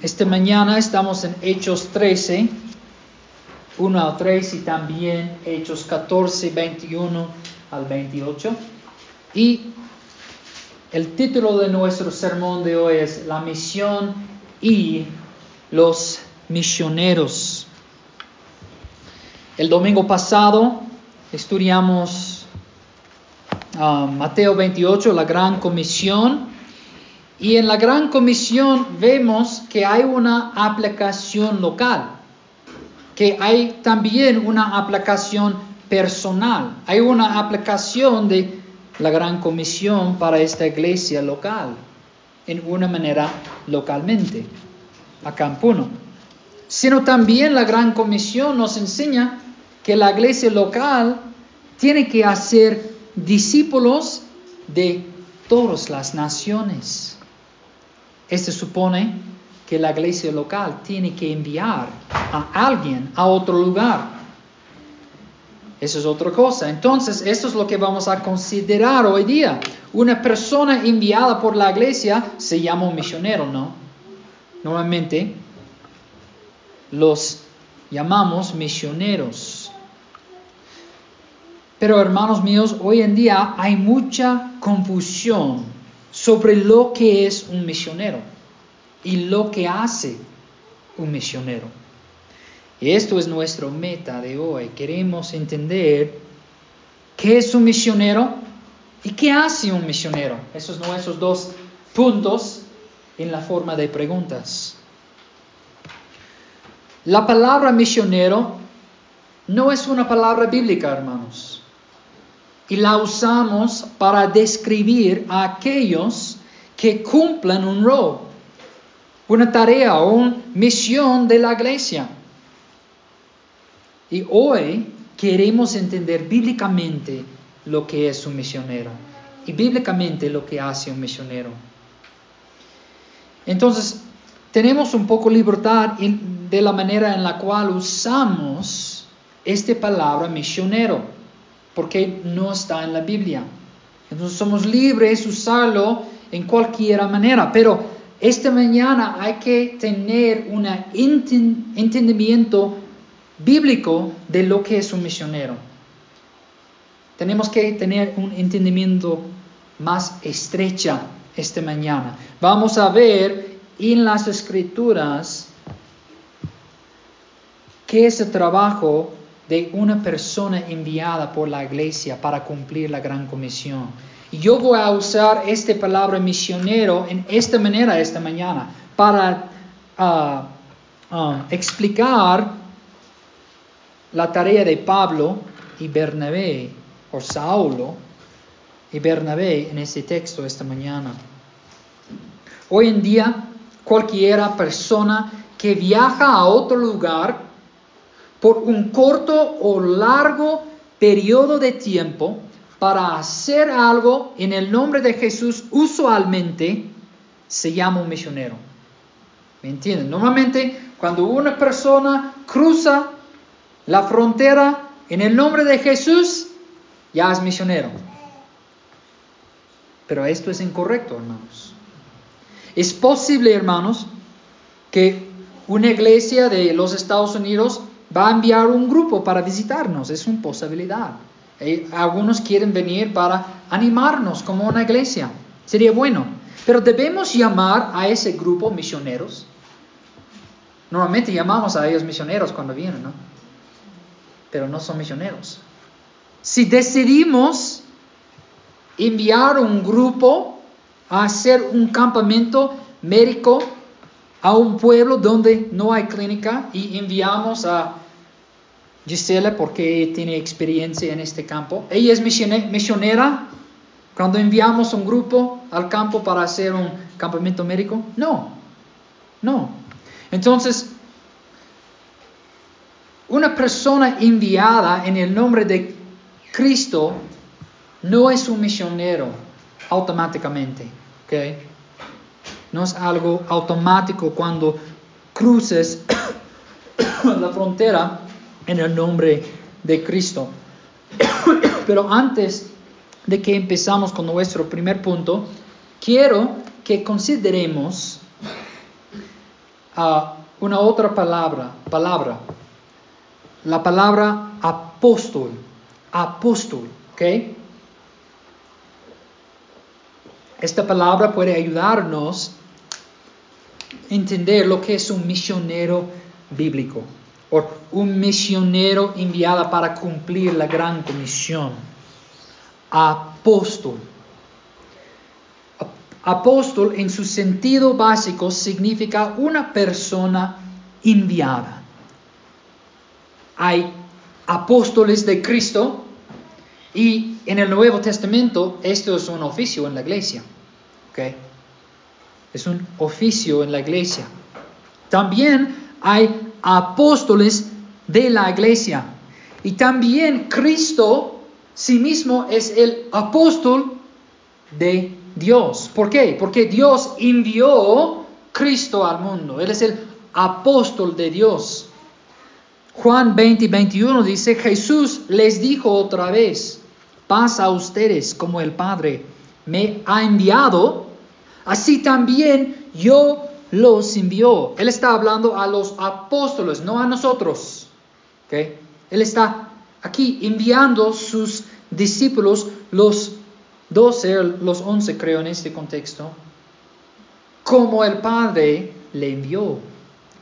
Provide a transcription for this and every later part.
Esta mañana estamos en Hechos 13, 1 al 3 y también Hechos 14, 21 al 28. Y el título de nuestro sermón de hoy es La misión y los misioneros. El domingo pasado estudiamos ah, Mateo 28, la gran comisión. Y en la gran comisión vemos que hay una aplicación local, que hay también una aplicación personal, hay una aplicación de la gran comisión para esta iglesia local, en una manera localmente, acá en Puno. Sino también la gran comisión nos enseña que la iglesia local tiene que hacer discípulos de todas las naciones. Esto supone que la iglesia local tiene que enviar a alguien a otro lugar. Eso es otra cosa. Entonces, esto es lo que vamos a considerar hoy día. Una persona enviada por la iglesia se llama un misionero, ¿no? Normalmente los llamamos misioneros. Pero hermanos míos, hoy en día hay mucha confusión sobre lo que es un misionero y lo que hace un misionero. Y esto es nuestra meta de hoy. Queremos entender qué es un misionero y qué hace un misionero. Esos son nuestros dos puntos en la forma de preguntas. La palabra misionero no es una palabra bíblica, hermanos y la usamos para describir a aquellos que cumplan un rol, una tarea o una misión de la iglesia. Y hoy queremos entender bíblicamente lo que es un misionero y bíblicamente lo que hace un misionero. Entonces, tenemos un poco libertad de la manera en la cual usamos esta palabra misionero porque no está en la Biblia. Entonces somos libres de usarlo en cualquier manera, pero esta mañana hay que tener un entendimiento bíblico de lo que es un misionero. Tenemos que tener un entendimiento más estrecha esta mañana. Vamos a ver en las escrituras qué es el trabajo de una persona enviada por la iglesia para cumplir la gran comisión. Y yo voy a usar esta palabra misionero en esta manera esta mañana para ah, ah, explicar la tarea de Pablo y Bernabé, o Saulo y Bernabé en este texto esta mañana. Hoy en día, cualquiera persona que viaja a otro lugar por un corto o largo periodo de tiempo para hacer algo en el nombre de Jesús, usualmente se llama un misionero. ¿Me entienden? Normalmente cuando una persona cruza la frontera en el nombre de Jesús, ya es misionero. Pero esto es incorrecto, hermanos. Es posible, hermanos, que una iglesia de los Estados Unidos va a enviar un grupo para visitarnos, es una posibilidad. Eh, algunos quieren venir para animarnos como una iglesia, sería bueno. Pero debemos llamar a ese grupo misioneros. Normalmente llamamos a ellos misioneros cuando vienen, ¿no? Pero no son misioneros. Si decidimos enviar un grupo a hacer un campamento médico a un pueblo donde no hay clínica y enviamos a Gisela porque tiene experiencia en este campo. Ella es misionera cuando enviamos un grupo al campo para hacer un campamento médico. No, no. Entonces, una persona enviada en el nombre de Cristo no es un misionero automáticamente. ¿okay? No es algo automático cuando cruces la frontera en el nombre de Cristo. Pero antes de que empezamos con nuestro primer punto, quiero que consideremos ah, una otra palabra, palabra, la palabra apóstol, apóstol, ¿ok? Esta palabra puede ayudarnos a entender lo que es un misionero bíblico un misionero enviado para cumplir la gran comisión. Apóstol. Apóstol en su sentido básico significa una persona enviada. Hay apóstoles de Cristo y en el Nuevo Testamento esto es un oficio en la iglesia. Es un oficio en la iglesia. También hay apóstoles de la iglesia. Y también Cristo sí mismo es el apóstol de Dios. ¿Por qué? Porque Dios envió Cristo al mundo. Él es el apóstol de Dios. Juan 20 y 21 dice, Jesús les dijo otra vez, paz a ustedes como el Padre me ha enviado, así también yo los envió. Él está hablando a los apóstoles, no a nosotros. Él está aquí enviando sus discípulos, los doce, los once creo en este contexto, como el Padre le envió.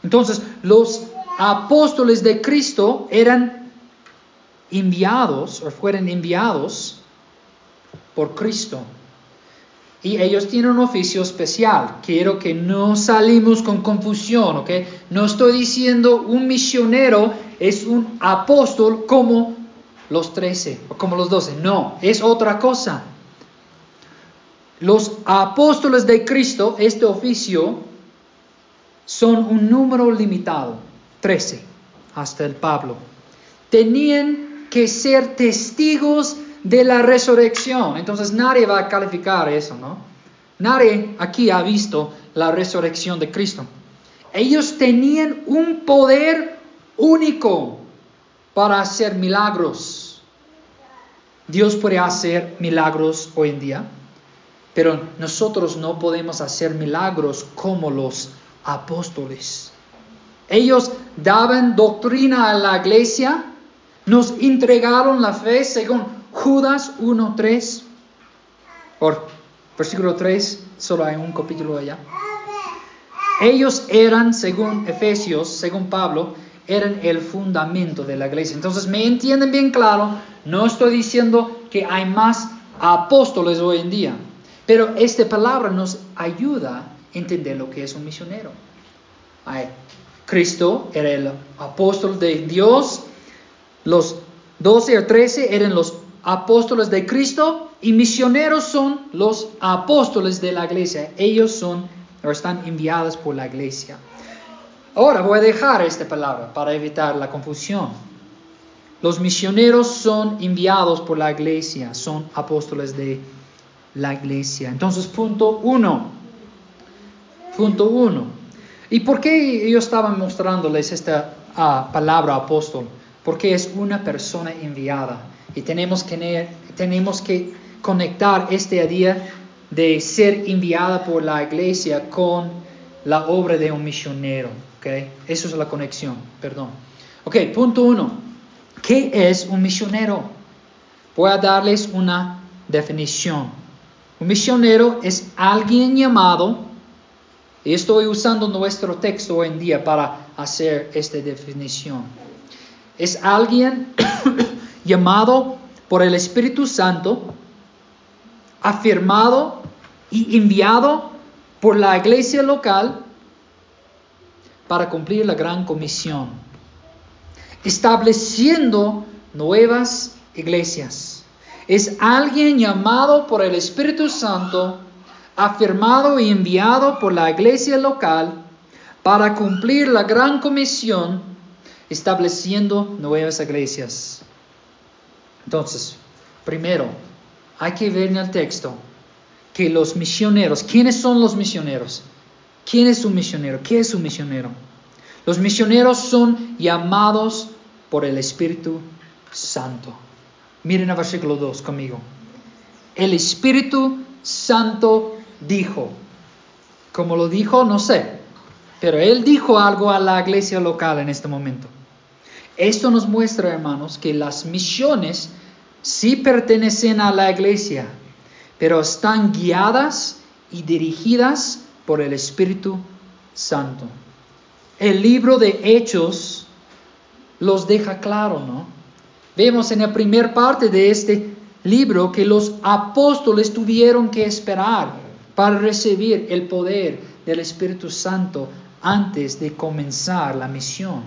Entonces, los apóstoles de Cristo eran enviados o fueron enviados por Cristo. Y ellos tienen un oficio especial. Quiero que no salimos con confusión, ¿ok? No estoy diciendo un misionero es un apóstol como los trece o como los doce. No, es otra cosa. Los apóstoles de Cristo, este oficio, son un número limitado, trece, hasta el Pablo. Tenían que ser testigos de la resurrección. Entonces nadie va a calificar eso, ¿no? Nadie aquí ha visto la resurrección de Cristo. Ellos tenían un poder único para hacer milagros. Dios puede hacer milagros hoy en día, pero nosotros no podemos hacer milagros como los apóstoles. Ellos daban doctrina a la iglesia, nos entregaron la fe según Judas 1.3, por versículo 3, solo hay un capítulo allá. Ellos eran, según Efesios, según Pablo, eran el fundamento de la iglesia. Entonces, me entienden bien claro, no estoy diciendo que hay más apóstoles hoy en día, pero esta palabra nos ayuda a entender lo que es un misionero. Cristo era el apóstol de Dios, los 12 o 13 eran los apóstoles de Cristo y misioneros son los apóstoles de la iglesia. Ellos son o están enviados por la iglesia. Ahora voy a dejar esta palabra para evitar la confusión. Los misioneros son enviados por la iglesia, son apóstoles de la iglesia. Entonces, punto uno. Punto uno. ¿Y por qué yo estaba mostrándoles esta ah, palabra apóstol? Porque es una persona enviada. Y tenemos que, tenemos que conectar este día de ser enviada por la iglesia con la obra de un misionero. ¿okay? Eso es la conexión, perdón. Ok, punto uno. ¿Qué es un misionero? Voy a darles una definición. Un misionero es alguien llamado, y estoy usando nuestro texto hoy en día para hacer esta definición. Es alguien llamado por el Espíritu Santo, afirmado y enviado por la iglesia local para cumplir la gran comisión, estableciendo nuevas iglesias. Es alguien llamado por el Espíritu Santo, afirmado y enviado por la iglesia local para cumplir la gran comisión, estableciendo nuevas iglesias. Entonces, primero, hay que ver en el texto que los misioneros, ¿quiénes son los misioneros? ¿Quién es un misionero? ¿Qué es un misionero? Los misioneros son llamados por el Espíritu Santo. Miren el versículo 2 conmigo. El Espíritu Santo dijo. ¿Cómo lo dijo? No sé. Pero él dijo algo a la iglesia local en este momento. Esto nos muestra, hermanos, que las misiones sí pertenecen a la iglesia, pero están guiadas y dirigidas por el Espíritu Santo. El libro de Hechos los deja claro, ¿no? Vemos en la primera parte de este libro que los apóstoles tuvieron que esperar para recibir el poder del Espíritu Santo antes de comenzar la misión.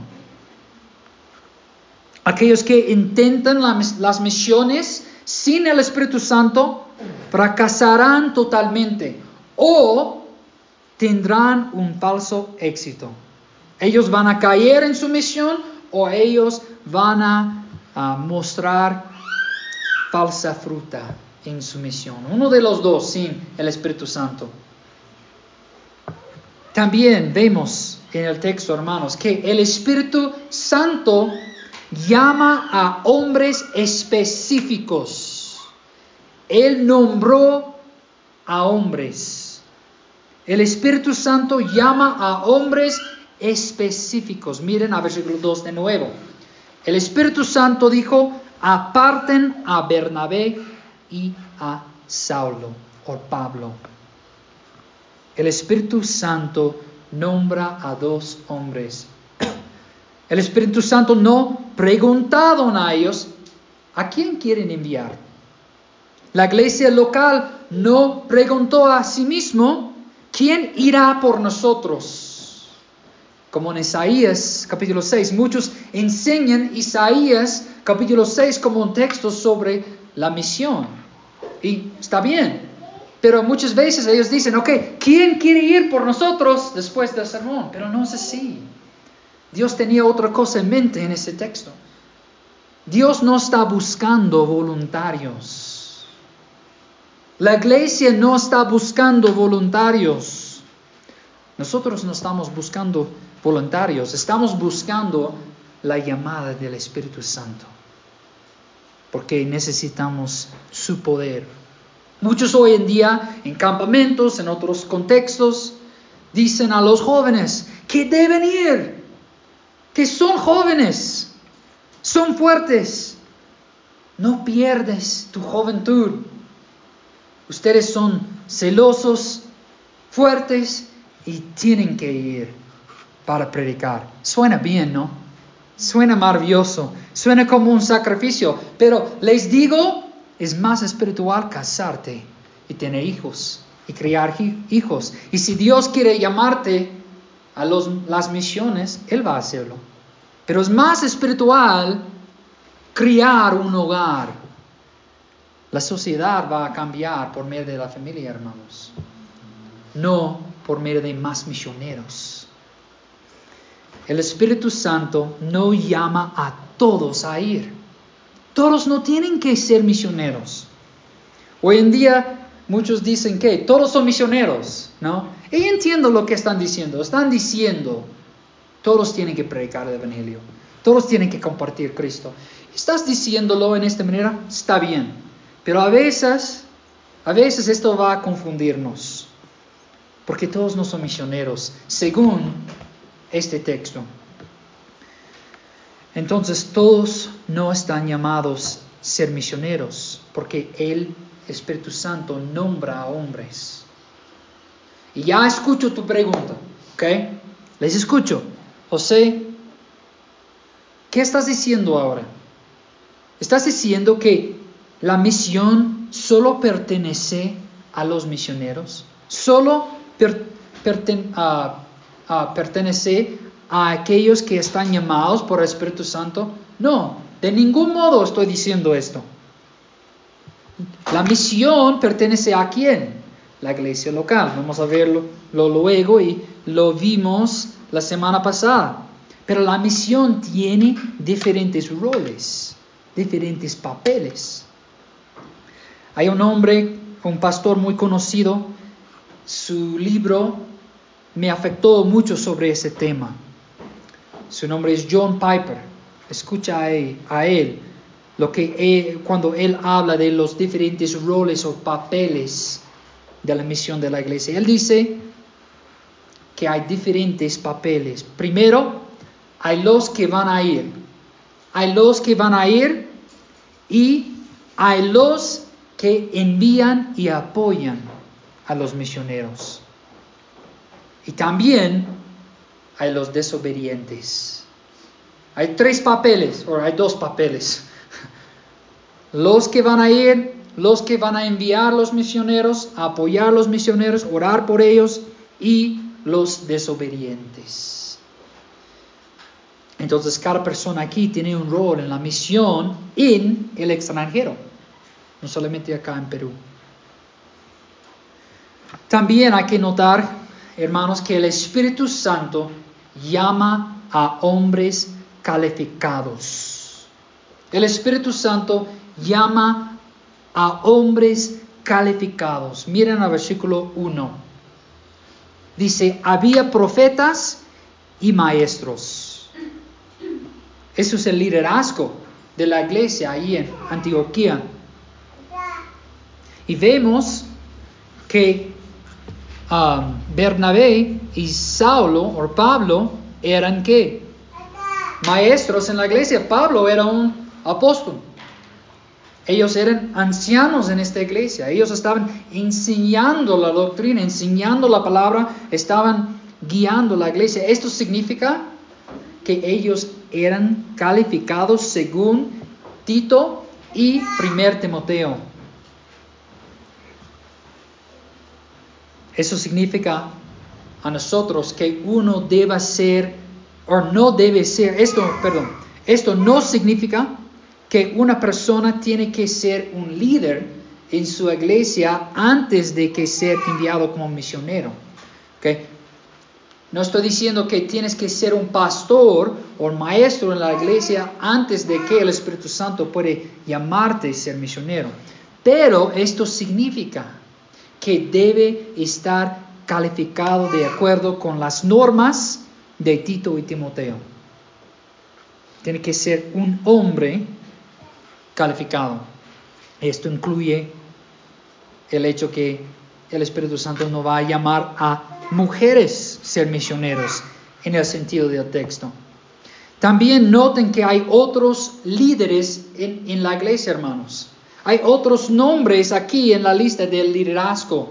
Aquellos que intentan las misiones sin el Espíritu Santo fracasarán totalmente o tendrán un falso éxito. Ellos van a caer en su misión o ellos van a, mostrar falsa fruta en su misión. Uno de los dos sin el Espíritu Santo. También vemos en el texto, hermanos, que el Espíritu Santo llama a hombres específicos. Él nombró a hombres. El Espíritu Santo llama a hombres específicos. Miren a versículo 2 de nuevo. El Espíritu Santo dijo, aparten a Bernabé y a Saulo o Pablo. El Espíritu Santo nombra a dos hombres el Espíritu Santo no preguntaron a ellos a quién quieren enviar. La iglesia local no preguntó a sí mismo quién irá por nosotros. Como en Isaías capítulo 6, muchos enseñan Isaías capítulo 6 como un texto sobre la misión. Y está bien, pero muchas veces ellos dicen, ok, ¿quién quiere ir por nosotros después del sermón? Pero no es así. Dios tenía otra cosa en mente en ese texto. Dios no está buscando voluntarios. La iglesia no está buscando voluntarios. Nosotros no estamos buscando voluntarios, estamos buscando la llamada del Espíritu Santo. Porque necesitamos su poder. Muchos hoy en día, en campamentos, en otros contextos, dicen a los jóvenes que deben ir que son jóvenes, son fuertes. No pierdes tu juventud. Ustedes son celosos, fuertes y tienen que ir para predicar. Suena bien, ¿no? Suena maravilloso, suena como un sacrificio, pero les digo, es más espiritual casarte y tener hijos y criar hijos. Y si Dios quiere llamarte, a las misiones, Él va a hacerlo. Pero es más espiritual criar un hogar. La sociedad va a cambiar por medio de la familia, hermanos. No por medio de más misioneros. El Espíritu Santo no llama a todos a ir. Todos no tienen que ser misioneros. Hoy en día muchos dicen que todos son misioneros, ¿no? Y entiendo lo que están diciendo. Están diciendo, todos tienen que predicar el Evangelio. Todos tienen que compartir Cristo. ¿Estás diciéndolo en esta manera? Está bien. Pero a veces, a veces esto va a confundirnos. Porque todos no son misioneros, según este texto. Entonces todos no están llamados a ser misioneros, porque el Espíritu Santo nombra a hombres. Y ya escucho tu pregunta, ¿ok? Les escucho. José, ¿qué estás diciendo ahora? ¿Estás diciendo que la misión solo pertenece a los misioneros? ¿Solo pertenece a aquellos que están llamados por el Espíritu Santo? No, de ningún modo estoy diciendo esto. La misión pertenece a quién? La iglesia local. Vamos a verlo luego y lo vimos la semana pasada. Pero la misión tiene diferentes roles, diferentes papeles. Hay un hombre, un pastor muy conocido, su libro me afectó mucho sobre ese tema. Su nombre es John Piper. Escucha a él, él lo que cuando él habla de los diferentes roles o papeles de la misión de la iglesia. Él dice, que hay diferentes papeles. Primero, hay los que van a ir. Hay los que van a ir y hay los que envían y apoyan a los misioneros. Y también hay los desobedientes. Hay tres papeles, o hay dos papeles. Los que van a ir, los que van a enviar los misioneros, apoyar a los misioneros, orar por ellos y los desobedientes. Entonces cada persona aquí tiene un rol en la misión en el extranjero, no solamente acá en Perú. También hay que notar, hermanos, que el Espíritu Santo llama a hombres calificados. El Espíritu Santo llama a hombres calificados. Miren el versículo 1. Dice, había profetas y maestros. Eso es el liderazgo de la iglesia ahí en Antioquía. Y vemos que um, Bernabé y Saulo o Pablo eran qué? Maestros en la iglesia. Pablo era un apóstol. Ellos eran ancianos en esta iglesia. Ellos estaban enseñando la doctrina, enseñando la palabra, estaban guiando la iglesia. Esto significa que ellos eran calificados según Tito y primer Timoteo. Eso significa a nosotros que uno deba ser o no debe ser, esto, perdón, esto no significa que una persona tiene que ser un líder en su iglesia antes de que ser enviado como misionero. No estoy diciendo que tienes que ser un pastor o maestro en la iglesia antes de que el Espíritu Santo puede llamarte a ser misionero. Pero esto significa que debe estar calificado de acuerdo con las normas de Tito y Timoteo. Tiene que ser un hombre calificado. Esto incluye el hecho que el Espíritu Santo no va a llamar a mujeres ser misioneros en el sentido del texto. También noten que hay otros líderes en, en, la iglesia, hermanos. Hay otros nombres aquí en la lista del liderazgo.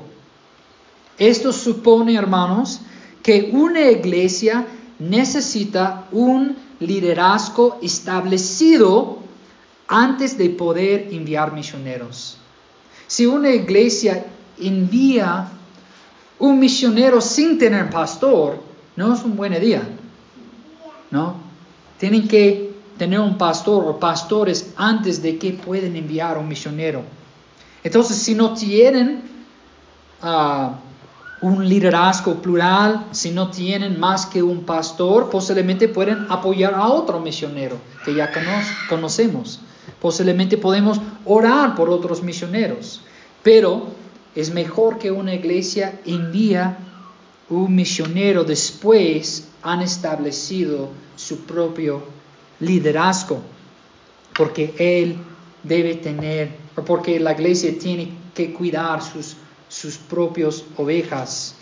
Esto supone, hermanos, que una iglesia necesita un liderazgo establecido antes de poder enviar misioneros. Si una iglesia envía un misionero sin tener pastor, no es un buen día. ¿No? Tienen que tener un pastor o pastores antes de que pueden enviar un misionero. Entonces, si no tienen ah, un liderazgo plural, si no tienen más que un pastor, posiblemente pueden apoyar a otro misionero que ya conocemos. Posiblemente podemos orar por otros misioneros, pero es mejor que una iglesia envía un misionero después han establecido su propio liderazgo, porque él debe tener, porque la iglesia tiene que cuidar sus, sus propias ovejas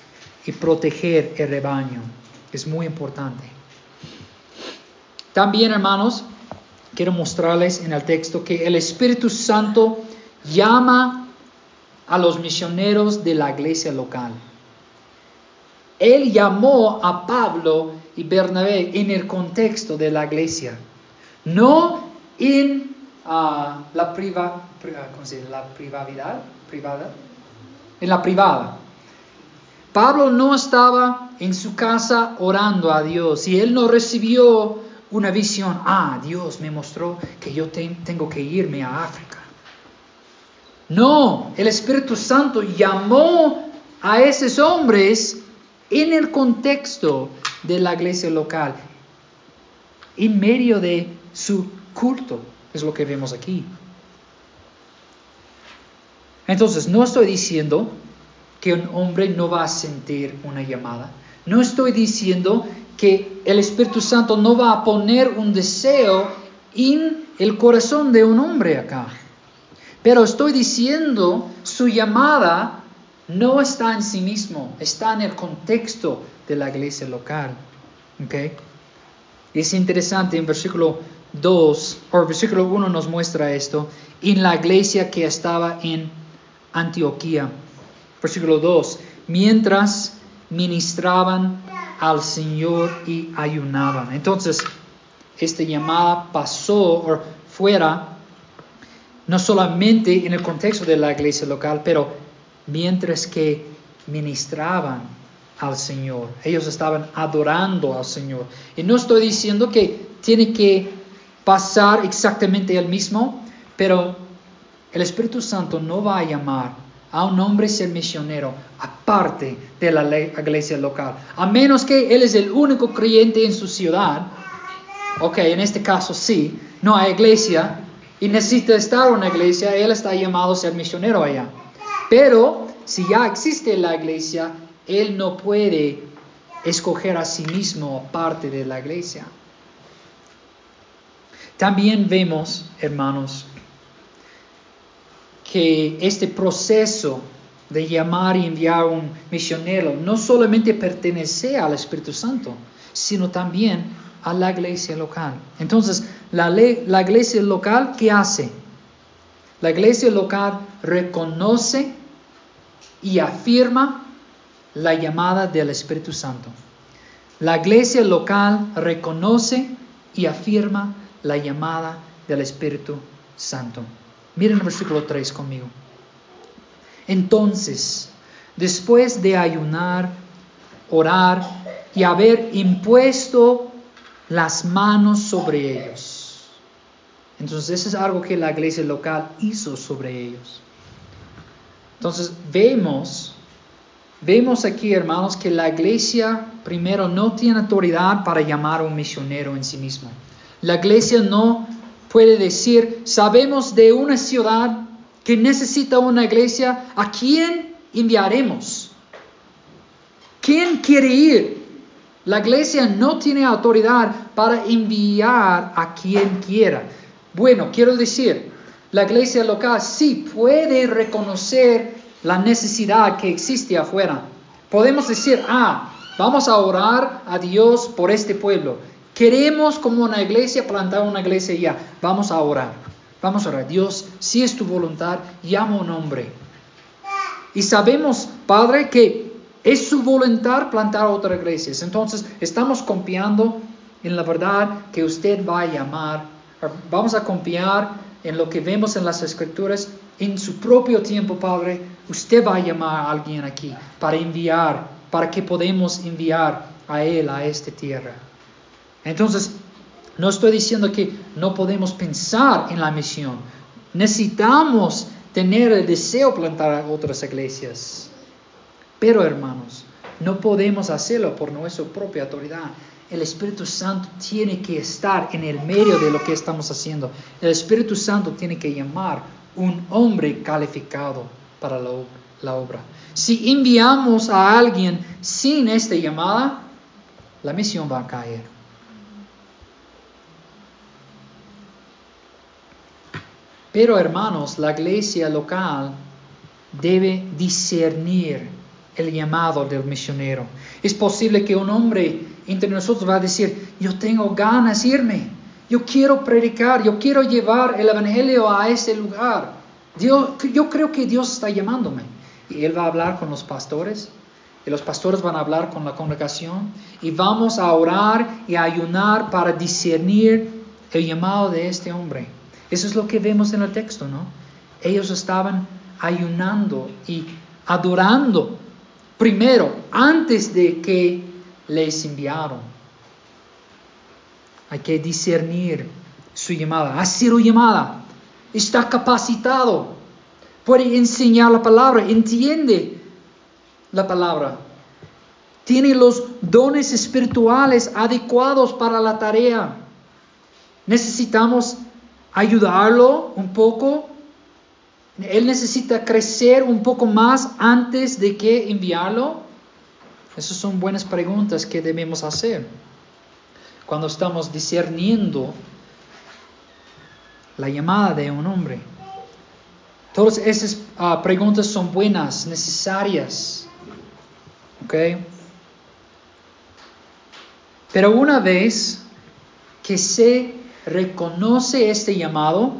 y proteger el rebaño. Es muy importante. También, hermanos, quiero mostrarles en el texto que el Espíritu Santo llama a los misioneros de la iglesia local. Él llamó a Pablo y Bernabé en el contexto de la iglesia, no en ah, la, priva, la privacidad, privada, en la privada. Pablo no estaba en su casa orando a Dios y él no recibió una visión, ah, Dios me mostró que yo tengo que irme a África. No, el Espíritu Santo llamó a esos hombres en el contexto de la iglesia local, en medio de su culto, es lo que vemos aquí. Entonces, no estoy diciendo que un hombre no va a sentir una llamada. No estoy diciendo que el Espíritu Santo no va a poner un deseo en el corazón de un hombre acá. Pero estoy diciendo, su llamada no está en sí mismo, está en el contexto de la iglesia local. ¿okay? Es interesante en versículo 2, o versículo 1 nos muestra esto, en la iglesia que estaba en Antioquía. Versículo 2, mientras ministraban al Señor y ayunaban. Entonces, esta llamada pasó o fuera no solamente en el contexto de la iglesia local, pero mientras que ministraban al Señor. Ellos estaban adorando al Señor. Y no estoy diciendo que tiene que pasar exactamente el mismo, pero el Espíritu Santo no va a llamar a un hombre ser misionero aparte de la iglesia local, a menos que él es el único creyente en su ciudad. Ok, en este caso sí, no hay iglesia y necesita estar en una iglesia, él está llamado a ser misionero allá. Pero si ya existe la iglesia, él no puede escoger a sí mismo aparte de la iglesia. También vemos, hermanos, que este proceso de llamar y enviar un misionero no solamente pertenece al Espíritu Santo, sino también a la iglesia local. Entonces, la, la iglesia local, ¿qué hace? La iglesia local reconoce y afirma la llamada del Espíritu Santo. La iglesia local reconoce y afirma la llamada del Espíritu Santo. Miren el versículo 3 conmigo. Entonces, después de ayunar, orar y haber impuesto las manos sobre ellos. Entonces, eso es algo que la iglesia local hizo sobre ellos. Entonces, vemos, vemos aquí, hermanos, que la iglesia primero no tiene autoridad para llamar a un misionero en sí mismo. La iglesia no puede decir, sabemos de una ciudad que necesita una iglesia, ¿a quién enviaremos? ¿Quién quiere ir? La iglesia no tiene autoridad para enviar a quien quiera. Bueno, quiero decir, la iglesia local sí puede reconocer la necesidad que existe afuera. Podemos decir, ah, vamos a orar a Dios por este pueblo. Queremos como una iglesia plantar una iglesia ya. Vamos a orar. Vamos a orar. Dios, si es tu voluntad, llama un hombre. Y sabemos, Padre, que es su voluntad plantar otra iglesia. Entonces, estamos confiando en la verdad que usted va a llamar. Vamos a confiar en lo que vemos en las escrituras. En su propio tiempo, Padre, usted va a llamar a alguien aquí para enviar, para que podamos enviar a él a esta tierra. Entonces, no estoy diciendo que no podemos pensar en la misión. Necesitamos tener el deseo de plantar otras iglesias. Pero hermanos, no podemos hacerlo por nuestra propia autoridad. El Espíritu Santo tiene que estar en el medio de lo que estamos haciendo. El Espíritu Santo tiene que llamar un hombre calificado para la, la obra. Si enviamos a alguien sin esta llamada, la misión va a caer. Pero hermanos, la iglesia local debe discernir el llamado del misionero. Es posible que un hombre entre nosotros va a decir, yo tengo ganas de irme, yo quiero predicar, yo quiero llevar el Evangelio a ese lugar. Yo creo que Dios está llamándome. Y él va a hablar con los pastores, y los pastores van a hablar con la congregación, y vamos a orar y a ayunar para discernir el llamado de este hombre. Eso es lo que vemos en el texto, ¿no? Ellos estaban ayunando y adorando primero, antes de que les enviaron. Hay que discernir su llamada. Ha sido llamada. Está capacitado. Puede enseñar la palabra. Entiende la palabra. Tiene los dones espirituales adecuados para la tarea. Necesitamos ayudarlo un poco. Él necesita crecer un poco más antes de que enviarlo. Esas son buenas preguntas que debemos hacer cuando estamos discerniendo la llamada de un hombre. Todas esas ah, preguntas son buenas, necesarias. Pero una vez que se reconoce este llamado,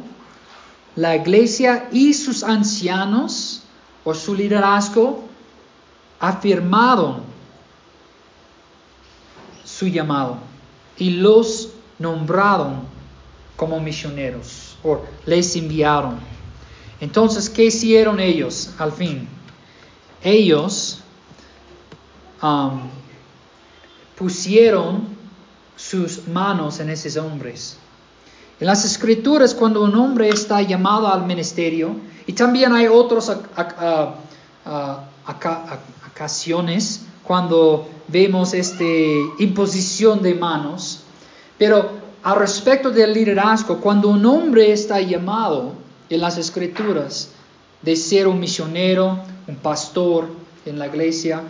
la iglesia y sus ancianos o su liderazgo afirmaron su llamado y los nombraron como misioneros o les enviaron. Entonces, ¿qué hicieron ellos al fin? Ellos um, pusieron sus manos en esos hombres. En las escrituras, cuando un hombre está llamado al ministerio, y también hay otras ocasiones cuando vemos esta imposición de manos, pero al respecto del liderazgo, cuando un hombre está llamado en las escrituras de ser un misionero, un pastor en la iglesia,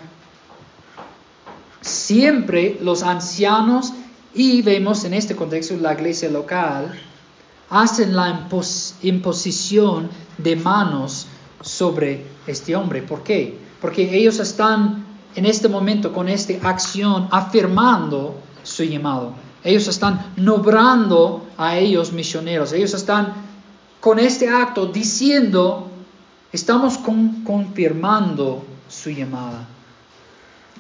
siempre los ancianos y vemos en este contexto la iglesia local hacen la imposición de manos sobre este hombre. ¿Por qué? Porque ellos están en este momento con esta acción afirmando su llamado. Ellos están nombrando a ellos misioneros. Ellos están con este acto diciendo, estamos confirmando su llamada.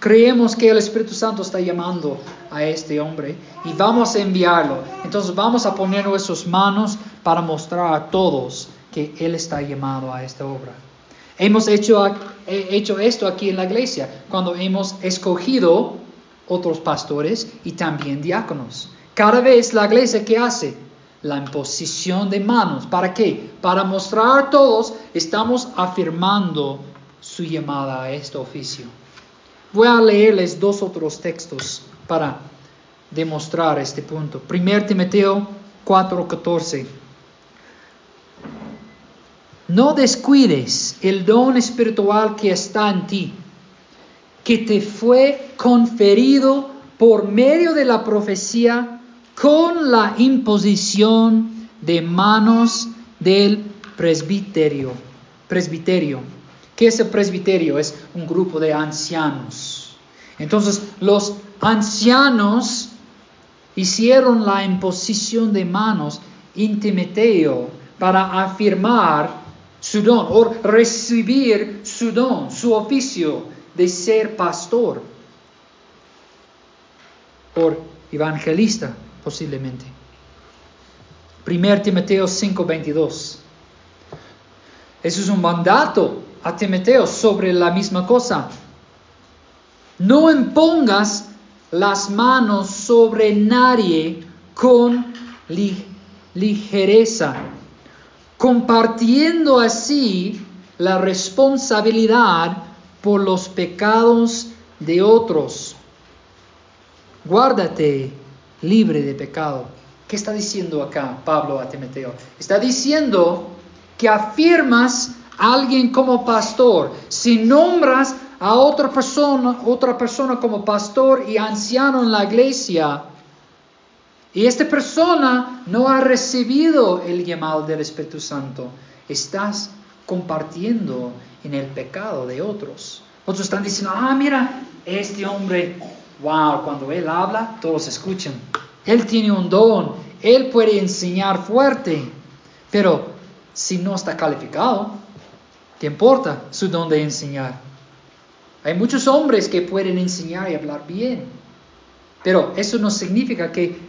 Creemos que el Espíritu Santo está llamando a este hombre y vamos a enviarlo. Entonces vamos a poner nuestras manos para mostrar a todos que Él está llamado a esta obra. Hemos hecho, esto aquí en la iglesia cuando hemos escogido otros pastores y también diáconos. Cada vez la iglesia que hace la imposición de manos. ¿Para qué? Para mostrar a todos estamos afirmando su llamada a este oficio. Voy a leerles dos otros textos para demostrar este punto. 1 Timoteo 4:14. No descuides el don espiritual que está en ti, que te fue conferido por medio de la profecía con la imposición de manos del presbiterio. Presbiterio. ¿Qué es presbiterio? Es un grupo de ancianos. Entonces, los ancianos hicieron la imposición de manos intimiteo para afirmar su don o recibir su don, su oficio de ser pastor o evangelista posiblemente. 1 Timoteo 5:22. Eso es un mandato a sobre la misma cosa. No impongas las manos sobre nadie con ligereza, compartiendo así la responsabilidad por los pecados de otros. Guárdate libre de pecado. ¿Qué está diciendo acá Pablo a Timoteo? Está diciendo que afirmas alguien como pastor. Si nombras a otra persona, otra persona como pastor y anciano en la iglesia, y esta persona no ha recibido el llamado del Espíritu Santo, estás compartiendo en el pecado de otros. Otros están diciendo, ah, mira, este hombre, wow, cuando él habla, todos escuchan. Él tiene un don, él puede enseñar fuerte, pero si no está calificado, ¿qué importa su don de enseñar? Hay muchos hombres que pueden enseñar y hablar bien, pero eso no significa que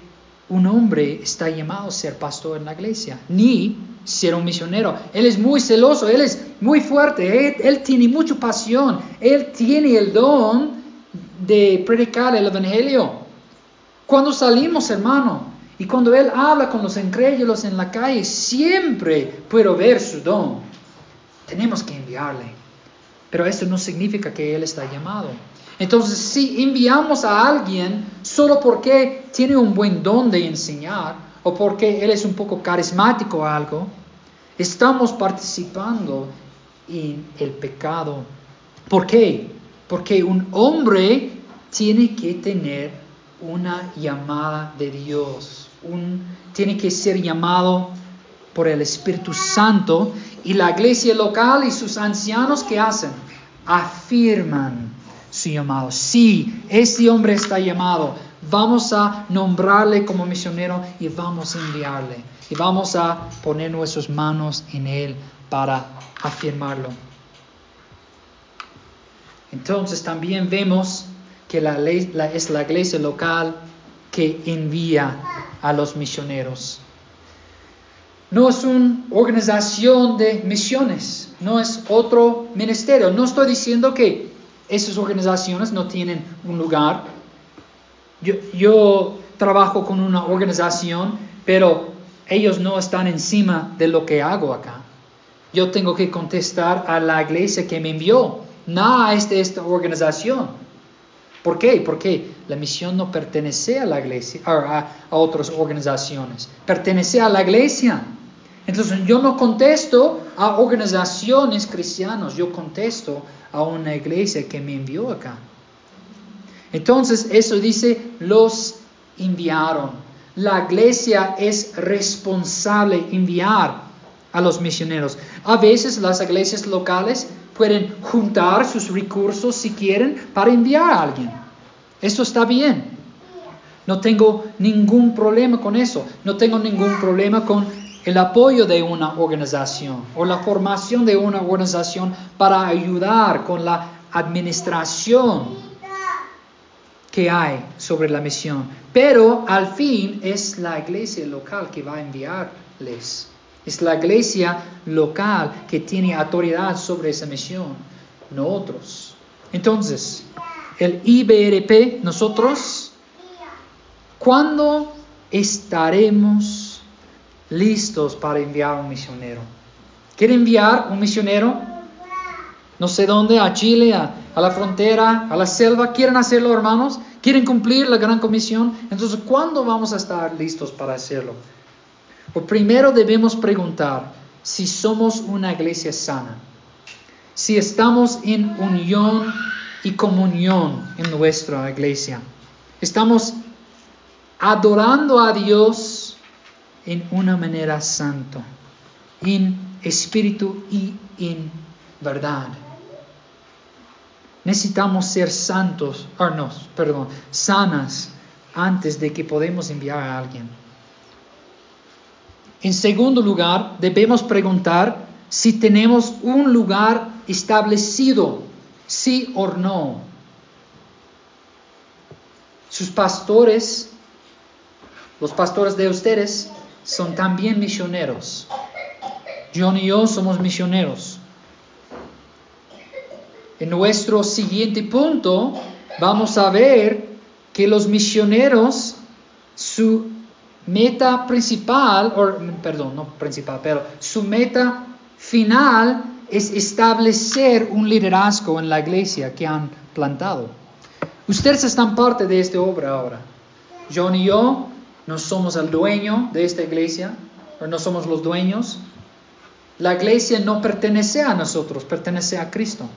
un hombre está llamado a ser pastor en la iglesia, ni ser un misionero. Él es muy celoso, él es muy fuerte, él, él tiene mucha pasión, él tiene el don de predicar el Evangelio. Cuando salimos, hermano, y cuando Él habla con los incrédulos en la calle, siempre puedo ver su don. Tenemos que enviarle. Pero eso no significa que Él está llamado. Entonces, si enviamos a alguien solo porque tiene un buen don de enseñar o porque Él es un poco carismático o algo, estamos participando en el pecado. ¿Por qué? Porque un hombre tiene que tener una llamada de Dios. Un, tiene que ser llamado por el Espíritu Santo y la iglesia local y sus ancianos que hacen afirman su llamado. Sí, este hombre está llamado. vamos a nombrarle como misionero y vamos a enviarle. Y vamos a poner nuestras manos en él para afirmarlo. Entonces también vemos que la, es la iglesia local que envía a los misioneros. No es una organización de misiones, no es otro ministerio. No estoy diciendo que esas organizaciones no tienen un lugar. Yo, trabajo con una organización, pero ellos no están encima de lo que hago acá. Yo tengo que contestar a la iglesia que me envió, no a esta organización. ¿Por qué? Porque la misión no pertenece a la iglesia, a, a otras organizaciones, pertenece a la iglesia. Entonces yo no contesto a organizaciones cristianas, yo contesto a una iglesia que me envió acá. Entonces eso dice, los enviaron. La iglesia es responsable enviar a los misioneros. A veces las iglesias locales pueden juntar sus recursos si quieren para enviar a alguien. Eso está bien. No tengo ningún problema con eso. No tengo ningún problema con el apoyo de una organización o la formación de una organización para ayudar con la administración que hay sobre la misión. Pero al fin es la iglesia local que va a enviarles. Es la iglesia local que tiene autoridad sobre esa misión, no otros. Entonces, el IBRP, nosotros, ¿cuándo estaremos listos para enviar un misionero? ¿Quiere enviar un misionero? No sé dónde, a Chile, a, a la frontera, a la selva. ¿Quieren hacerlo, hermanos? ¿Quieren cumplir la gran comisión? Entonces, ¿cuándo vamos a estar listos para hacerlo? Pues primero debemos preguntar si somos una iglesia sana, si estamos en unión y comunión en nuestra iglesia. Estamos adorando a Dios en una manera santa, en espíritu y en verdad. Necesitamos ser santos, o no, perdón, sanas antes de que podamos enviar a alguien. En segundo lugar, debemos preguntar si tenemos un lugar establecido, sí o no. Sus pastores, los pastores de ustedes, son también misioneros. John y yo somos misioneros. En nuestro siguiente punto vamos a ver que los misioneros, su meta principal, o, perdón, no principal, pero su meta final es establecer un liderazgo en la iglesia que han plantado. Ustedes están parte de esta obra ahora. John y yo no somos el dueño de esta iglesia, o no somos los dueños. La iglesia no pertenece a nosotros, pertenece a Cristo.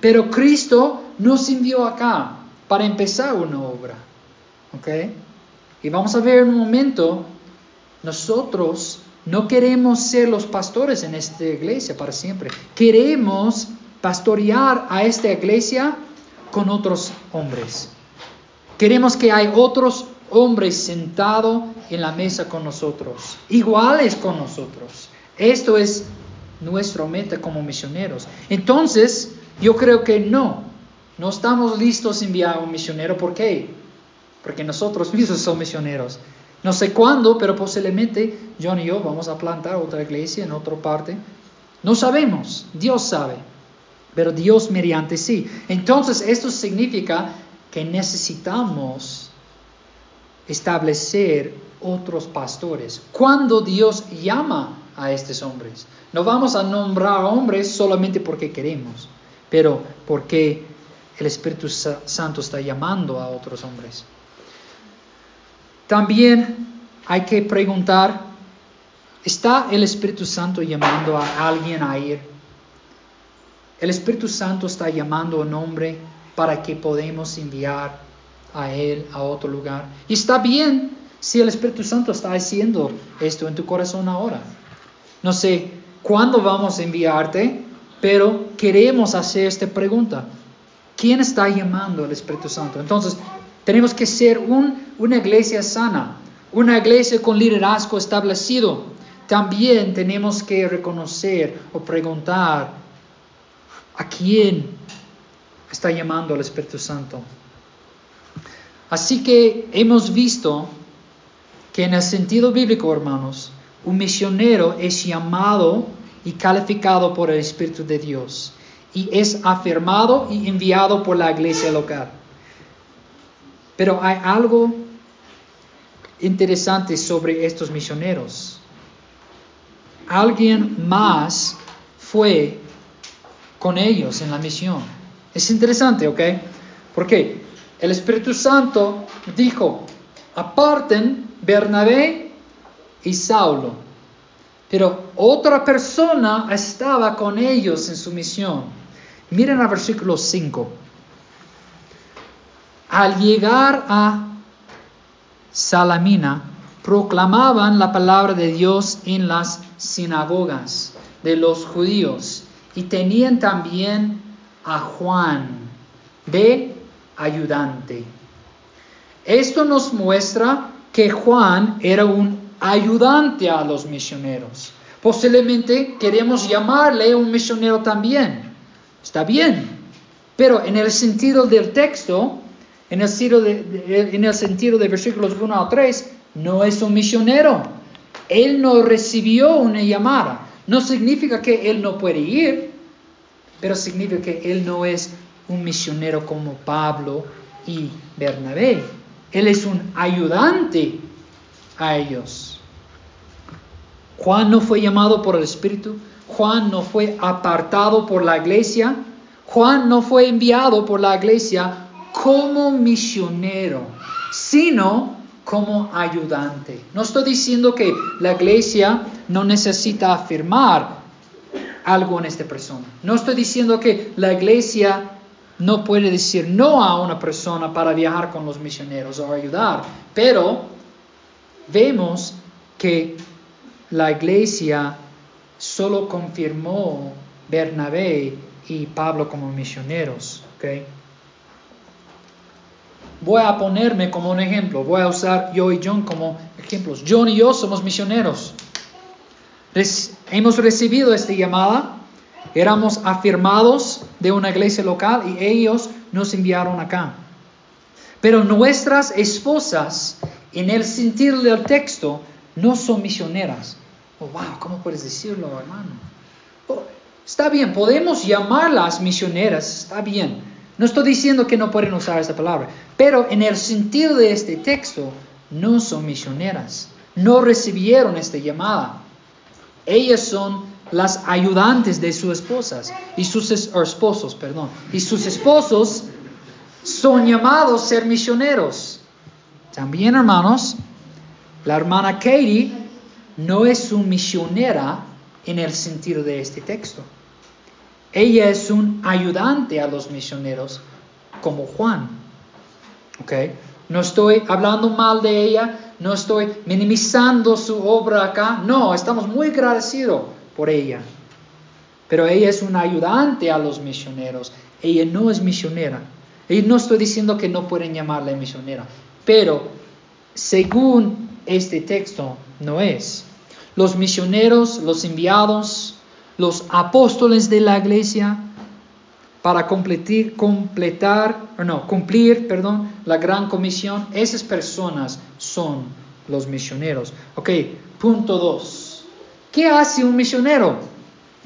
Pero Cristo nos envió acá para empezar una obra. ¿Ok? Y vamos a ver en un momento, nosotros no queremos ser los pastores en esta iglesia para siempre. Queremos pastorear a esta iglesia con otros hombres. Queremos que hay otros hombres sentados en la mesa con nosotros, iguales con nosotros. Esto es nuestra meta como misioneros. Entonces, yo creo que no, no estamos listos a enviar a un misionero. ¿Por qué? porque nosotros mismos somos misioneros. No sé cuándo, pero posiblemente John y yo vamos a plantar otra iglesia en otra parte. No sabemos, Dios sabe, pero Dios mediante sí. Entonces esto significa que necesitamos establecer otros pastores. Cuando Dios llama a estos hombres, no vamos a nombrar hombres solamente porque queremos, pero porque el Espíritu Santo está llamando a otros hombres. También hay que preguntar, ¿está el Espíritu Santo llamando a alguien a ir? El Espíritu Santo está llamando a un hombre para que podamos enviar a él a otro lugar. Y está bien si el Espíritu Santo está haciendo esto en tu corazón ahora. No sé cuándo vamos a enviarte, pero queremos hacer esta pregunta. ¿Quién está llamando al Espíritu Santo? Entonces, tenemos que ser un una iglesia sana, una iglesia con liderazgo establecido, también tenemos que reconocer o preguntar a quién está llamando el Espíritu Santo. Así que hemos visto que en el sentido bíblico, hermanos, un misionero es llamado y calificado por el Espíritu de Dios y es afirmado y enviado por la iglesia local. Pero hay algo interesante sobre estos misioneros. Alguien más fue con ellos en la misión. Es interesante, ¿ok? Porque el Espíritu Santo dijo, aparten Bernabé y Saulo. Pero otra persona estaba con ellos en su misión. Miren al versículo 5. Al llegar a Salamina, proclamaban la palabra de Dios en las sinagogas de los judíos y tenían también a Juan de ayudante. Esto nos muestra que Juan era un ayudante a los misioneros. Posiblemente queremos llamarle un misionero también. Está bien. Pero en el sentido del texto, en el sentido de, el sentido de versículos 1 a 3, no es un misionero. Él no recibió una llamada. No significa que él no puede ir, pero significa que él no es un misionero como Pablo y Bernabé. Él es un ayudante a ellos. Juan no fue llamado por el Espíritu, Juan no fue apartado por la iglesia, Juan no fue enviado por la iglesia como misionero, sino como ayudante. No estoy diciendo que la iglesia no necesita afirmar algo en esta persona. No estoy diciendo que la iglesia no puede decir no a una persona para viajar con los misioneros o ayudar, pero vemos que la iglesia solo confirmó Bernabé y Pablo como misioneros. Voy a ponerme como un ejemplo, voy a usar yo y John como ejemplos. John y yo somos misioneros. hemos recibido esta llamada, éramos afirmados de una iglesia local y ellos nos enviaron acá. Pero nuestras esposas, en el sentido del texto, no son misioneras. Oh, wow, ¿cómo puedes decirlo, hermano? Oh, está bien, podemos llamarlas misioneras, está bien. No estoy diciendo que no pueden usar esta palabra, pero en el sentido de este texto, no son misioneras. No recibieron esta llamada. Ellas son las ayudantes de sus esposas y sus esposos, perdón. Y sus esposos son llamados a ser misioneros. También, hermanos, la hermana Katie no es una misionera en el sentido de este texto. Ella es un ayudante a los misioneros como Juan. ¿Ok? No estoy hablando mal de ella, no estoy minimizando su obra acá. No, estamos muy agradecidos por ella. Pero ella es una ayudante a los misioneros. Ella no es misionera. Y no estoy diciendo que no pueden llamarla misionera. Pero según este texto, no es. Los misioneros, los enviados, los apóstoles de la iglesia, para completar, completar no, cumplir perdón, la gran comisión, esas personas son los misioneros. Ok, punto 2. ¿Qué hace un misionero?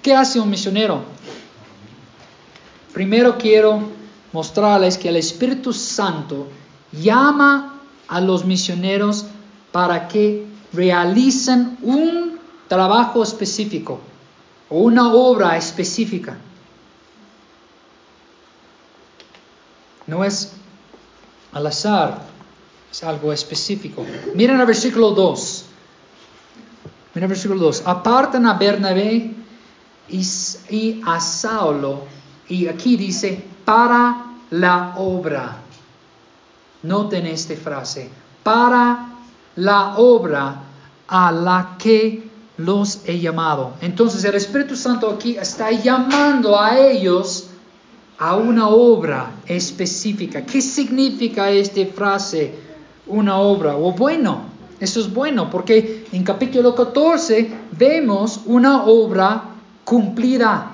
¿Qué hace un misionero? Primero quiero mostrarles que el Espíritu Santo llama a los misioneros para que realicen un trabajo específico o una obra específica. No es al azar, es algo específico. Miren el versículo 2. Miren el versículo 2. Apartan a Bernabé y, a Saulo. Y aquí dice, para la obra. Noten esta frase. Para la obra a la que los he llamado. Entonces el Espíritu Santo aquí está llamando a ellos a una obra específica. ¿Qué significa esta frase? una obra, o bueno, eso es bueno, porque en capítulo 14 vemos una obra cumplida.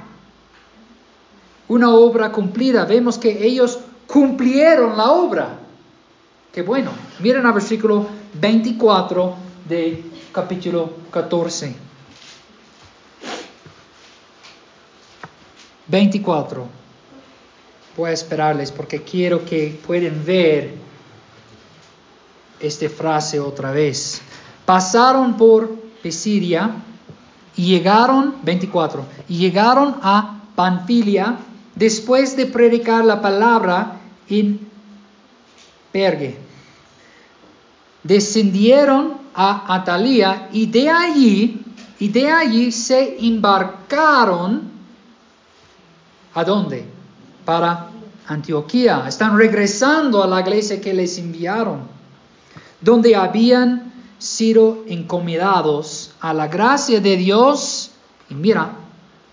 Una obra cumplida. Vemos que ellos cumplieron la obra. Qué bueno. Miren al versículo 24 de capítulo 14. 24. Voy a esperarles porque quiero que puedan ver esta frase otra vez. Pasaron por Pisidia y llegaron, 24, y llegaron a Panfilia después de predicar la palabra en Pergue. Descendieron a Atalía y de allí, y de allí se embarcaron ¿a dónde? Para Antioquía. Están regresando a la iglesia que les enviaron, donde habían sido encomendados a la gracia de Dios y mira,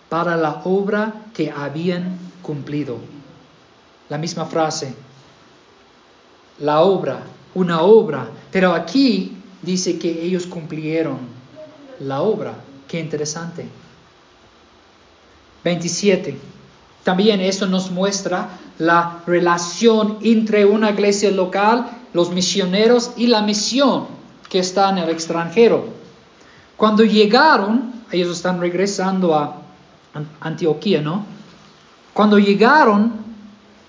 para la obra que habían cumplido. La misma frase, la obra, una obra, pero aquí dice que ellos cumplieron la obra. Qué interesante. 27. También eso nos muestra la relación entre una iglesia local, los misioneros y la misión que está en el extranjero. Cuando llegaron, ellos están regresando a Antioquía, ¿no? Cuando llegaron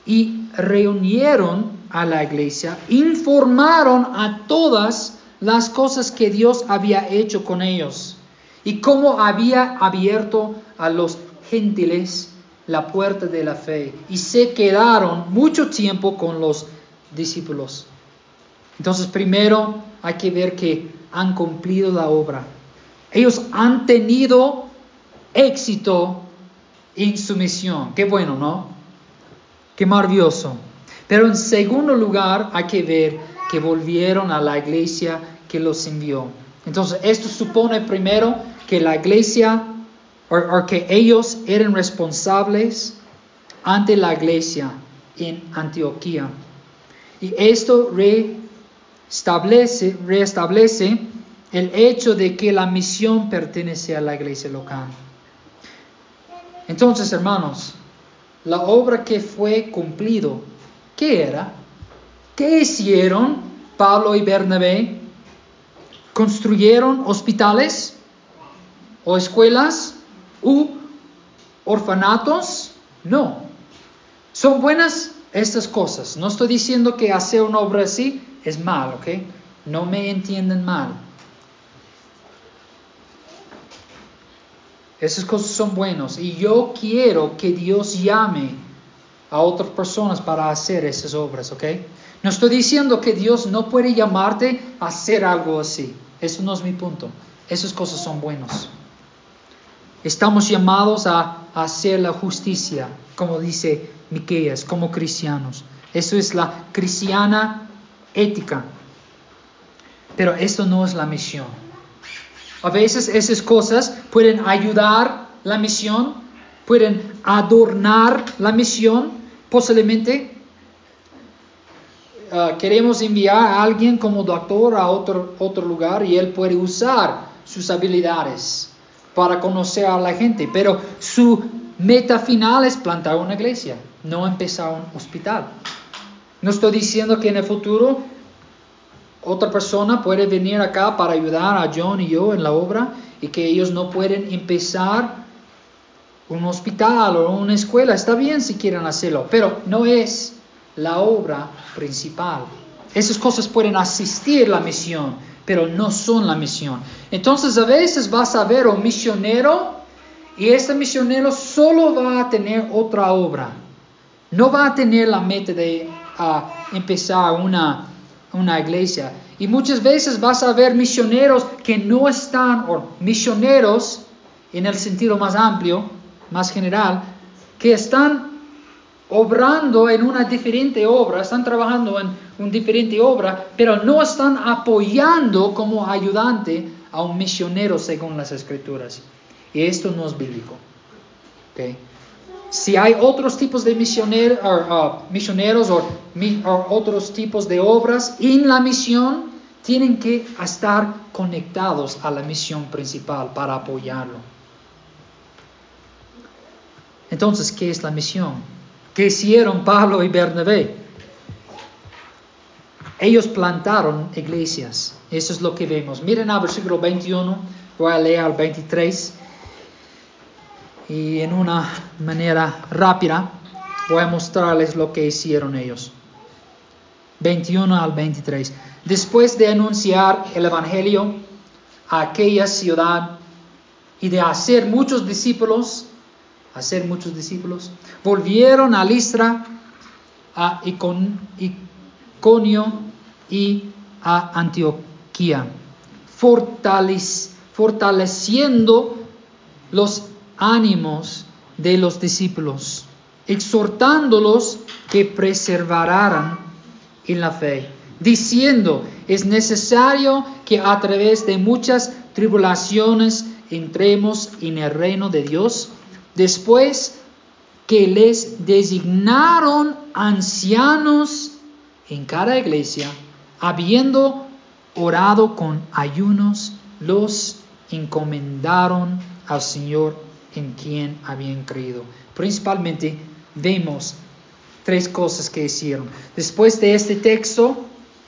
y reunieron a la iglesia, informaron a todas las cosas que Dios había hecho con ellos y cómo había abierto a los gentiles la puerta de la fe y se quedaron mucho tiempo con los discípulos. Entonces, primero hay que ver que han cumplido la obra. Ellos han tenido éxito en su misión. Qué bueno, ¿no? Qué maravilloso. Pero en segundo lugar, hay que ver que volvieron a la iglesia que los envió. Entonces, esto supone primero que la iglesia, o que ellos eran responsables ante la iglesia en Antioquía. Y esto restablece, restablece el hecho de que la misión pertenece a la iglesia local. Entonces, hermanos, la obra que fue cumplido, ¿qué era? ¿Qué hicieron Pablo y Bernabé? ¿Construyeron hospitales o escuelas u orfanatos? No. Son buenas estas cosas. No estoy diciendo que hacer una obra así es mal, ¿ok? No me entienden mal. Esas cosas son buenas y yo quiero que Dios llame a otras personas para hacer esas obras, ¿ok? No estoy diciendo que Dios no puede llamarte a hacer algo así. Eso no es mi punto. Esas cosas son buenas. Estamos llamados a, hacer la justicia, como dice Miqueas, como cristianos. Eso es la cristiana ética. Pero eso no es la misión. A veces esas cosas pueden ayudar la misión, pueden adornar la misión. Posiblemente uh, queremos enviar a alguien como doctor a otro, otro lugar y él puede usar sus habilidades para conocer a la gente, pero su meta final es plantar una iglesia, no empezar un hospital. No estoy diciendo que en el futuro otra persona puede venir acá para ayudar a John y yo en la obra y que ellos no pueden empezar un hospital o una escuela. Está bien si quieren hacerlo, pero no es la obra principal. Esas cosas pueden asistir la misión, pero no son la misión. Entonces a veces vas a ver un misionero y este misionero solo va a tener otra obra. No va a tener la meta de empezar una una iglesia. Y muchas veces vas a ver misioneros que no están, o misioneros en el sentido más amplio, más general, que están obrando en una diferente obra, están trabajando en una diferente obra, pero no están apoyando como ayudante a un misionero según las escrituras. Y esto no es bíblico. Si hay otros tipos de misioneros, uh, misioneros o otros tipos de obras en la misión, tienen que estar conectados a la misión principal para apoyarlo. Entonces, ¿qué es la misión? ¿Qué hicieron Pablo y Bernabé? Ellos plantaron iglesias. Eso es lo que vemos. Miren al versículo 21, voy a leer al 23 y en una manera rápida voy a mostrarles lo que hicieron ellos. 21 al 23. Después de anunciar el Evangelio a aquella ciudad y de hacer muchos discípulos, hacer muchos discípulos, volvieron a Listra, a Iconio y a Antioquía, fortaleciendo los ánimos de los discípulos, exhortándolos que perseveraran en la fe, diciendo, es necesario que a través de muchas tribulaciones entremos en el reino de Dios, después que les designaron ancianos en cada iglesia, habiendo orado con ayunos, los encomendaron al Señor en quien habían creído. Principalmente vemos tres cosas que hicieron. Después de este texto,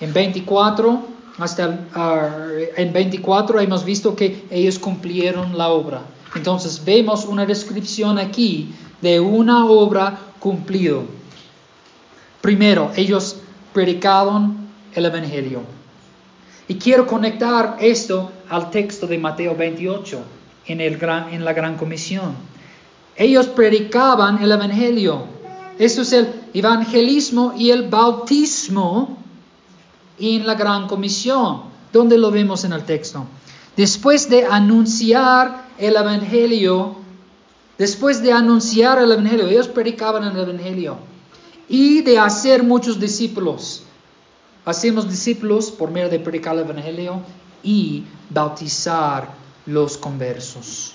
en 24, hasta ah, en 24 hemos visto que ellos cumplieron la obra. Entonces vemos una descripción aquí de una obra cumplido. Primero, ellos predicaron el Evangelio. Y quiero conectar esto al texto de Mateo 28 en, la Gran Comisión. Ellos predicaban el Evangelio. Esto es el evangelismo y el bautismo en la Gran Comisión. ¿Dónde lo vemos en el texto? Después de anunciar el Evangelio, después de anunciar el Evangelio, ellos predicaban el Evangelio y de hacer muchos discípulos. Hacemos discípulos por medio de predicar el Evangelio y bautizar los conversos.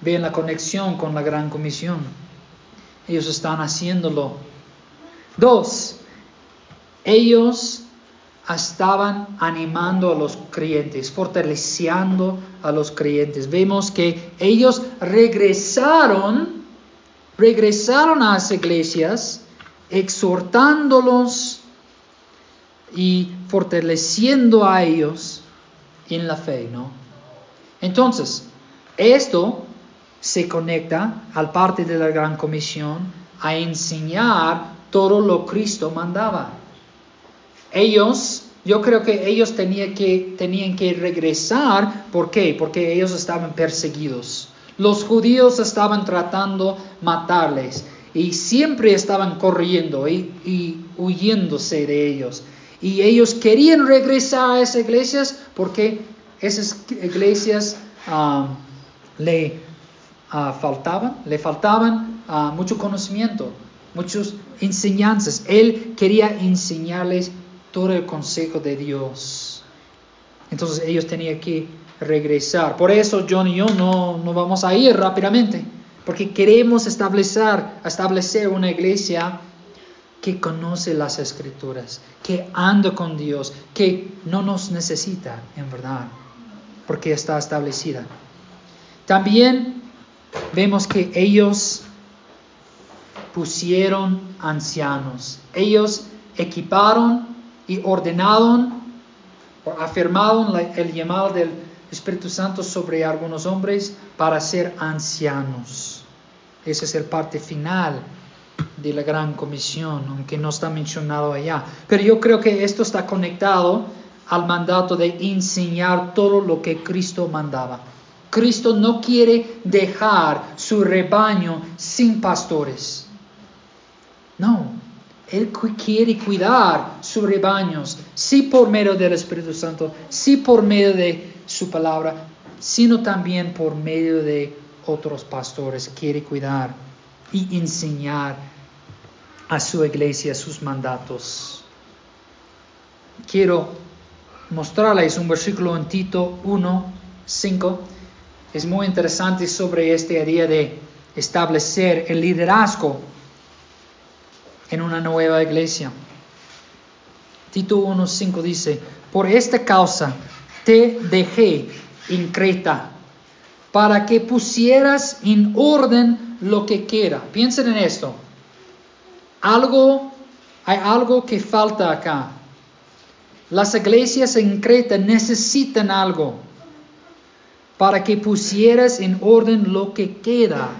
Vean la conexión con la gran comisión. Ellos están haciéndolo. Dos, ellos estaban animando a los creyentes, fortaleciendo a los creyentes. Vemos que ellos regresaron, regresaron a las iglesias, exhortándolos y fortaleciendo a ellos en la fe, ¿no? Entonces, esto se conecta al parte de la gran comisión a enseñar todo lo que Cristo mandaba. Ellos, yo creo que ellos tenían que, tenían que regresar, ¿por qué? Porque ellos estaban perseguidos. Los judíos estaban tratando matarles y siempre estaban corriendo y, y huyéndose de ellos. Y ellos querían regresar a esas iglesias porque esas iglesias ah, le ah, faltaban, le faltaban ah, mucho conocimiento, muchas enseñanzas. Él quería enseñarles todo el consejo de Dios. Entonces ellos tenían que regresar. Por eso John y yo no, no vamos a ir rápidamente, porque queremos establecer, establecer una iglesia que conoce las escrituras, que anda con Dios, que no nos necesita en verdad porque está establecida. También vemos que ellos pusieron ancianos. Ellos equiparon y ordenaron o afirmaron el llamado del Espíritu Santo sobre algunos hombres para ser ancianos. Esa es el parte final de la gran comisión, aunque no está mencionado allá. Pero yo creo que esto está conectado al mandato de enseñar todo lo que Cristo mandaba. Cristo no quiere dejar su rebaño sin pastores. No, Él quiere cuidar sus rebaños, sí por medio del Espíritu Santo, sí por medio de su palabra, sino también por medio de otros pastores. Quiere cuidar y enseñar a su iglesia sus mandatos. Quiero mostrarles un versículo en Tito 1, 5. Es muy interesante sobre este idea de establecer el liderazgo en una nueva iglesia. Tito 1.5 dice, por esta causa te dejé en Creta, para que pusieras en orden lo que quiera. Piensen en esto. Algo, hay algo que falta acá. Las iglesias en Creta necesitan algo para que pusieras en orden lo que queda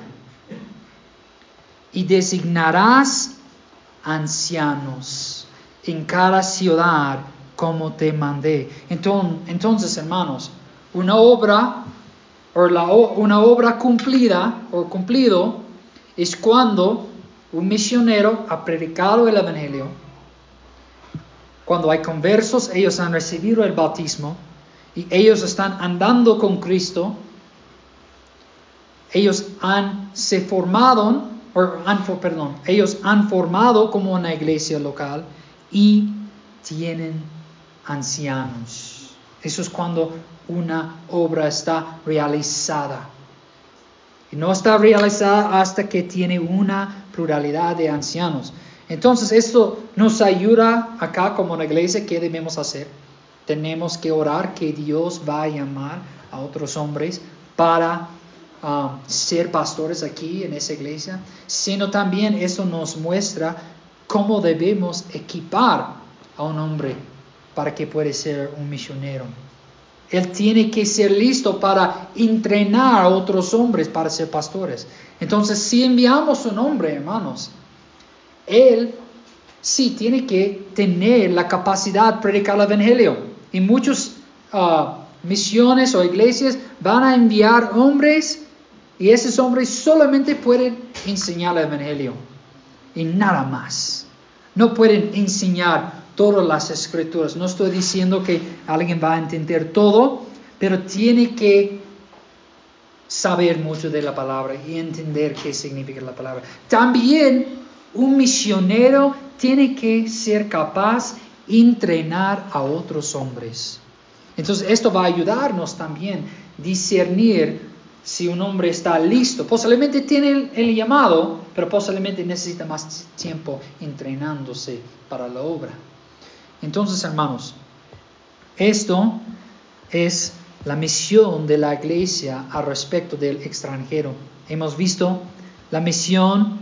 y designarás ancianos en cada ciudad como te mandé. Entonces, hermanos, una obra o una obra cumplida o cumplido es cuando un misionero ha predicado el evangelio. Cuando hay conversos, ellos han recibido el bautismo y ellos están andando con Cristo. Ellos han se formado, han, perdón, ellos han formado como una iglesia local y tienen ancianos. Eso es cuando una obra está realizada. Y no está realizada hasta que tiene una pluralidad de ancianos. Entonces, esto nos ayuda acá como una iglesia, ¿qué debemos hacer? Tenemos que orar que Dios va a llamar a otros hombres para um, ser pastores aquí en esa iglesia, sino también eso nos muestra cómo debemos equipar a un hombre para que pueda ser un misionero. Él tiene que ser listo para entrenar a otros hombres para ser pastores. Entonces, si enviamos un hombre, hermanos, él sí tiene que tener la capacidad de predicar el evangelio. Y muchas ah, misiones o iglesias van a enviar hombres y esos hombres solamente pueden enseñar el evangelio y nada más. No pueden enseñar todas las escrituras. No estoy diciendo que alguien va a entender todo, pero tiene que saber mucho de la palabra y entender qué significa la palabra. También un misionero tiene que ser capaz de entrenar a otros hombres. Entonces esto va a ayudarnos también a discernir si un hombre está listo. Posiblemente tiene el llamado, pero posiblemente necesita más tiempo entrenándose para la obra. Entonces, hermanos, esto es la misión de la iglesia al respecto del extranjero. Hemos visto la misión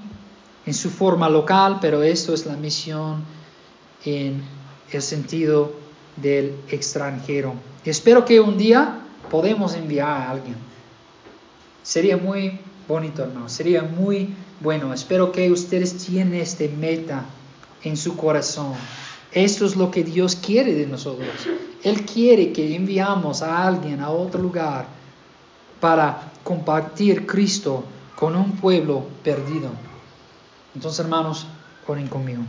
en su forma local, pero esto es la misión en el sentido del extranjero. Espero que un día podamos enviar a alguien. Sería muy bonito, hermano. Sería muy bueno. Espero que ustedes tienen este meta en su corazón. Esto es lo que Dios quiere de nosotros. Él quiere que enviamos a alguien a otro lugar para compartir Cristo con un pueblo perdido. Entonces, hermanos, ponen conmigo.